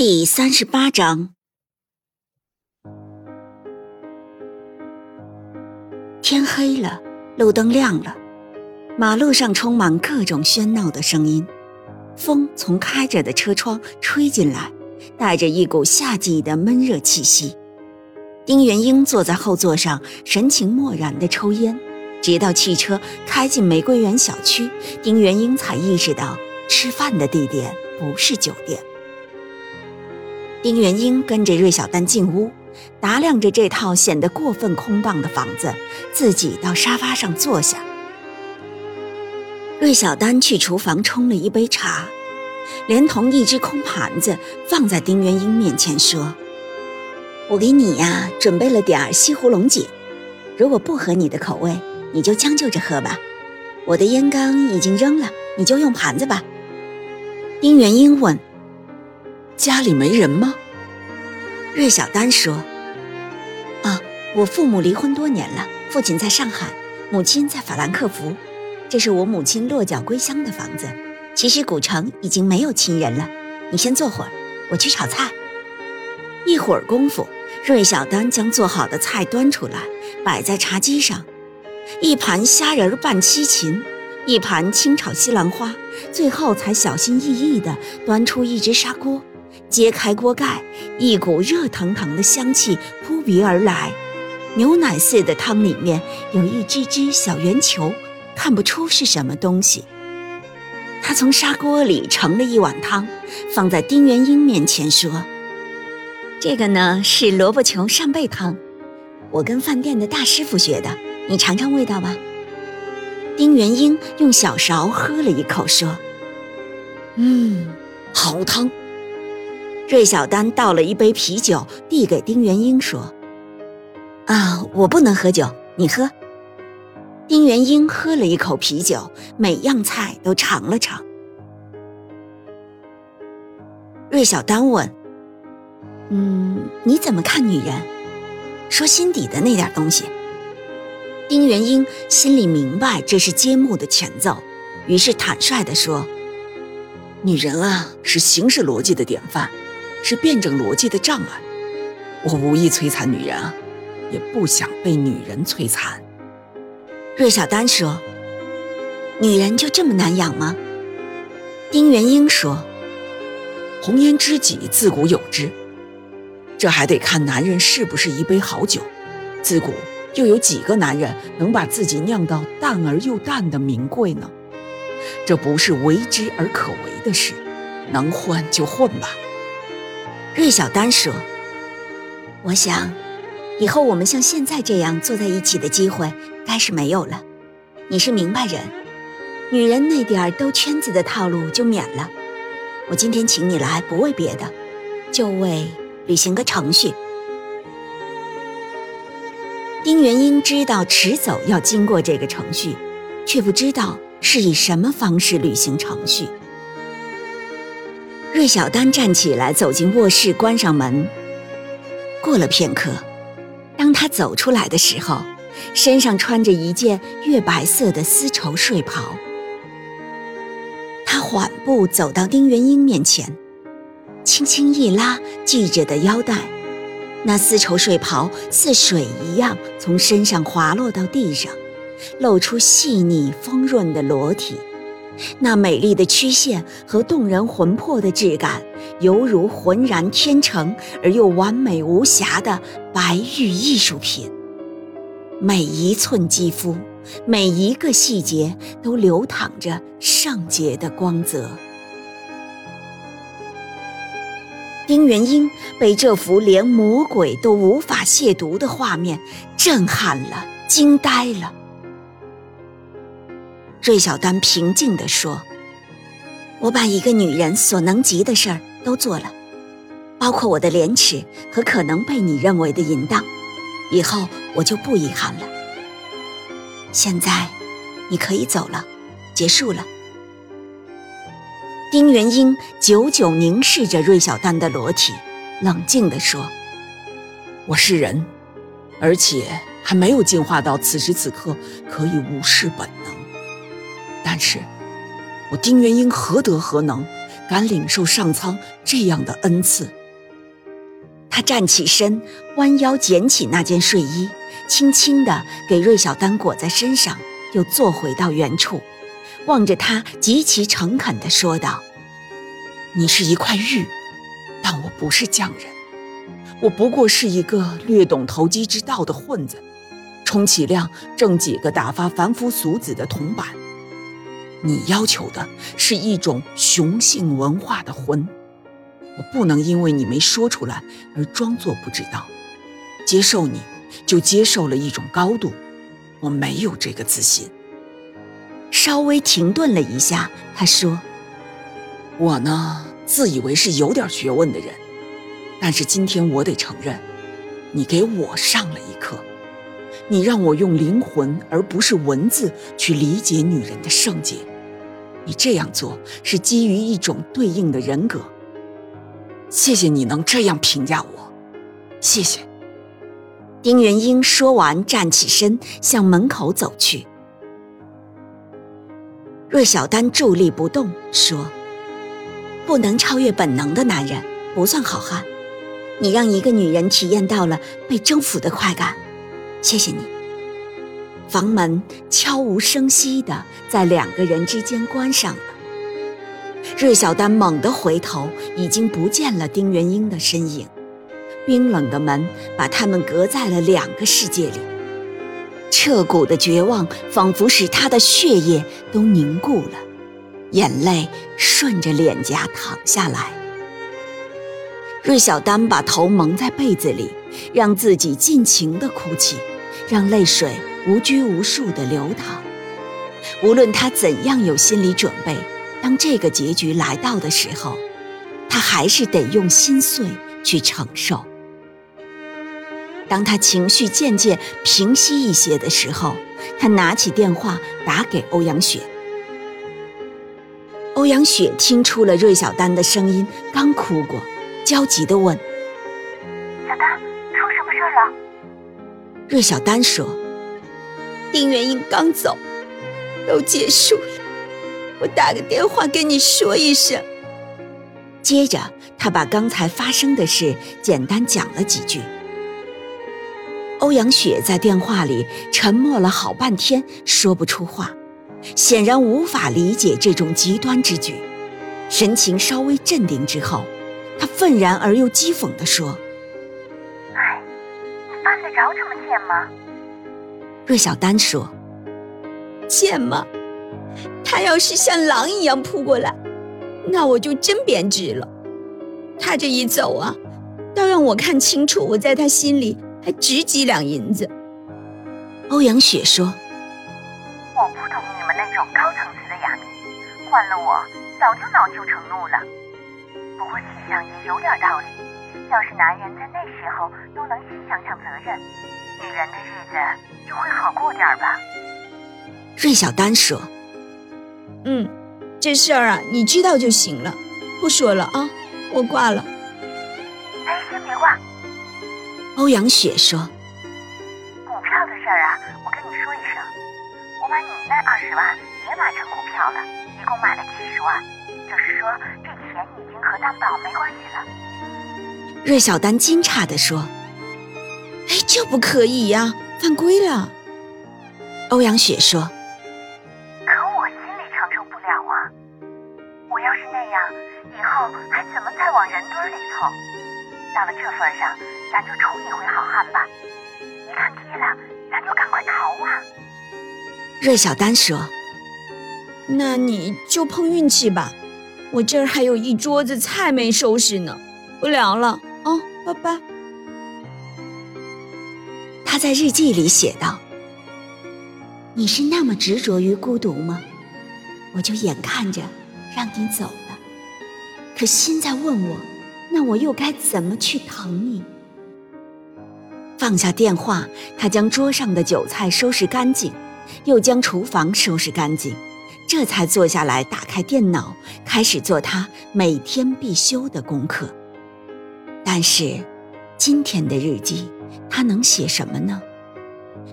第三十八章，天黑了，路灯亮了，马路上充满各种喧闹的声音，风从开着的车窗吹进来，带着一股夏季的闷热气息。丁元英坐在后座上，神情漠然的抽烟，直到汽车开进玫瑰园小区，丁元英才意识到吃饭的地点不是酒店。丁元英跟着芮小丹进屋，打量着这套显得过分空荡的房子，自己到沙发上坐下。芮小丹去厨房冲了一杯茶，连同一只空盘子放在丁元英面前，说：“我给你呀准备了点儿西湖龙井，如果不合你的口味，你就将就着喝吧。我的烟缸已经扔了，你就用盘子吧。”丁元英问。家里没人吗？芮小丹说：“啊，我父母离婚多年了，父亲在上海，母亲在法兰克福。这是我母亲落脚归乡的房子。其实古城已经没有亲人了。你先坐会儿，我去炒菜。”一会儿功夫，芮小丹将做好的菜端出来，摆在茶几上，一盘虾仁拌七芹，一盘清炒西兰花，最后才小心翼翼地端出一只砂锅。揭开锅盖，一股热腾腾的香气扑鼻而来。牛奶似的汤里面有一只只小圆球，看不出是什么东西。他从砂锅里盛了一碗汤，放在丁元英面前说：“这个呢是萝卜球扇贝汤，我跟饭店的大师傅学的，你尝尝味道吧。”丁元英用小勺喝了一口，说：“嗯，好汤。”芮小丹倒了一杯啤酒，递给丁元英说：“啊，我不能喝酒，你喝。”丁元英喝了一口啤酒，每样菜都尝了尝。芮小丹问：“嗯，你怎么看女人？说心底的那点东西？”丁元英心里明白这是揭幕的前奏，于是坦率地说：“女人啊，是形式逻辑的典范。”是辩证逻辑的障碍。我无意摧残女人啊，也不想被女人摧残。芮小丹说：“女人就这么难养吗？”丁元英说：“红颜知己自古有之，这还得看男人是不是一杯好酒。自古又有几个男人能把自己酿到淡而又淡的名贵呢？这不是为之而可为的事，能混就混吧。”芮小丹说：“我想，以后我们像现在这样坐在一起的机会该是没有了。你是明白人，女人那点儿兜圈子的套路就免了。我今天请你来，不为别的，就为履行个程序。”丁元英知道迟早要经过这个程序，却不知道是以什么方式履行程序。芮小丹站起来，走进卧室，关上门。过了片刻，当他走出来的时候，身上穿着一件月白色的丝绸睡袍。他缓步走到丁元英面前，轻轻一拉系着的腰带，那丝绸睡袍似水一样从身上滑落到地上，露出细腻丰润的裸体。那美丽的曲线和动人魂魄的质感，犹如浑然天成而又完美无瑕的白玉艺术品。每一寸肌肤，每一个细节，都流淌着圣洁的光泽。丁元英被这幅连魔鬼都无法亵渎的画面震撼了，惊呆了。芮小丹平静地说：“我把一个女人所能及的事儿都做了，包括我的廉耻和可能被你认为的淫荡。以后我就不遗憾了。现在，你可以走了，结束了。丁元英久久凝视着芮小丹的裸体，冷静地说：“我是人，而且还没有进化到此时此刻可以无视本能。但是，我丁元英何德何能，敢领受上苍这样的恩赐？”他站起身，弯腰捡起那件睡衣，轻轻地给芮小丹裹在身上，又坐回到原处，望着他，极其诚恳地说道：“你是一块玉，但我不是匠人，我不过是一个略懂投机之道的混子，充其量挣几个打发凡夫俗子的铜板。你要求的是一种雄性文化的魂。”我不能因为你没说出来而装作不知道，接受你就接受了一种高度，我没有这个自信。稍微停顿了一下，他说：“我呢，自以为是有点学问的人，但是今天我得承认，你给我上了一课。你让我用灵魂而不是文字去理解女人的圣洁，你这样做是基于一种对应的人格。”谢谢你能这样评价我，谢谢。丁元英说完，站起身向门口走去。芮小丹伫立不动，说：“不能超越本能的男人不算好汉。你让一个女人体验到了被征服的快感，谢谢你。”房门悄无声息地在两个人之间关上了。芮小丹猛地回头，已经不见了丁元英的身影。冰冷的门把他们隔在了两个世界里。彻骨的绝望仿佛使他的血液都凝固了，眼泪顺着脸颊淌下来。芮小丹把头蒙在被子里，让自己尽情地哭泣，让泪水无拘无束地流淌。无论他怎样有心理准备。当这个结局来到的时候，他还是得用心碎去承受。当他情绪渐渐平息一些的时候，他拿起电话打给欧阳雪。欧阳雪听出了芮小丹的声音，刚哭过，焦急地问：“芮小丹说：“丁元英刚走，都结束了。”我打个电话跟你说一声。接着，他把刚才发生的事简单讲了几句。欧阳雪在电话里沉默了好半天，说不出话，显然无法理解这种极端之举。神情稍微镇定之后，他愤然而又讥讽地说：“，着这么贱吗？”芮小丹说：“贱吗？”他要是像狼一样扑过来，那我就真贬值了。他这一走啊，倒让我看清楚，我在他心里还值几两银子。欧阳雪说：“我不懂你们那种高层次的雅迷，换了我早就恼羞成怒了。不过细想也有点道理，要是男人在那时候都能先想想责任，女人的日子就会好过点吧。”芮小丹说。嗯，这事儿啊，你知道就行了，不说了啊，我挂了。哎，先别挂。欧阳雪说：“股票的事儿啊，我跟你说一声，我把你那二十万也买成股票了，一共买了七十万，就是说这钱已经和担保没关系了。”芮小丹惊诧地说：“哎，这不可以呀，犯规了。”欧阳雪说。可我心里承受不了啊！我要是那样以后还怎么再往人堆里凑？到了这份上，咱就处一回好汉吧。一看跌了，咱就赶快逃啊！芮小丹说：“那你就碰运气吧，我这儿还有一桌子菜没收拾呢。不聊了啊，爸爸。”他在日记里写道：“你是那么执着于孤独吗？我就眼看着。”让你走了，可心在问我，那我又该怎么去疼你？放下电话，他将桌上的酒菜收拾干净，又将厨房收拾干净，这才坐下来打开电脑，开始做他每天必修的功课。但是，今天的日记，他能写什么呢？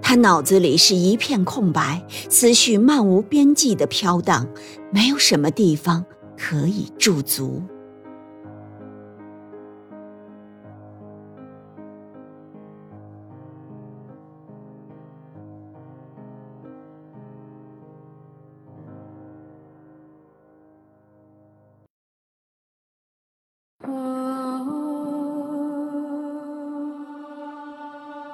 他脑子里是一片空白，思绪漫无边际的飘荡，没有什么地方可以驻足。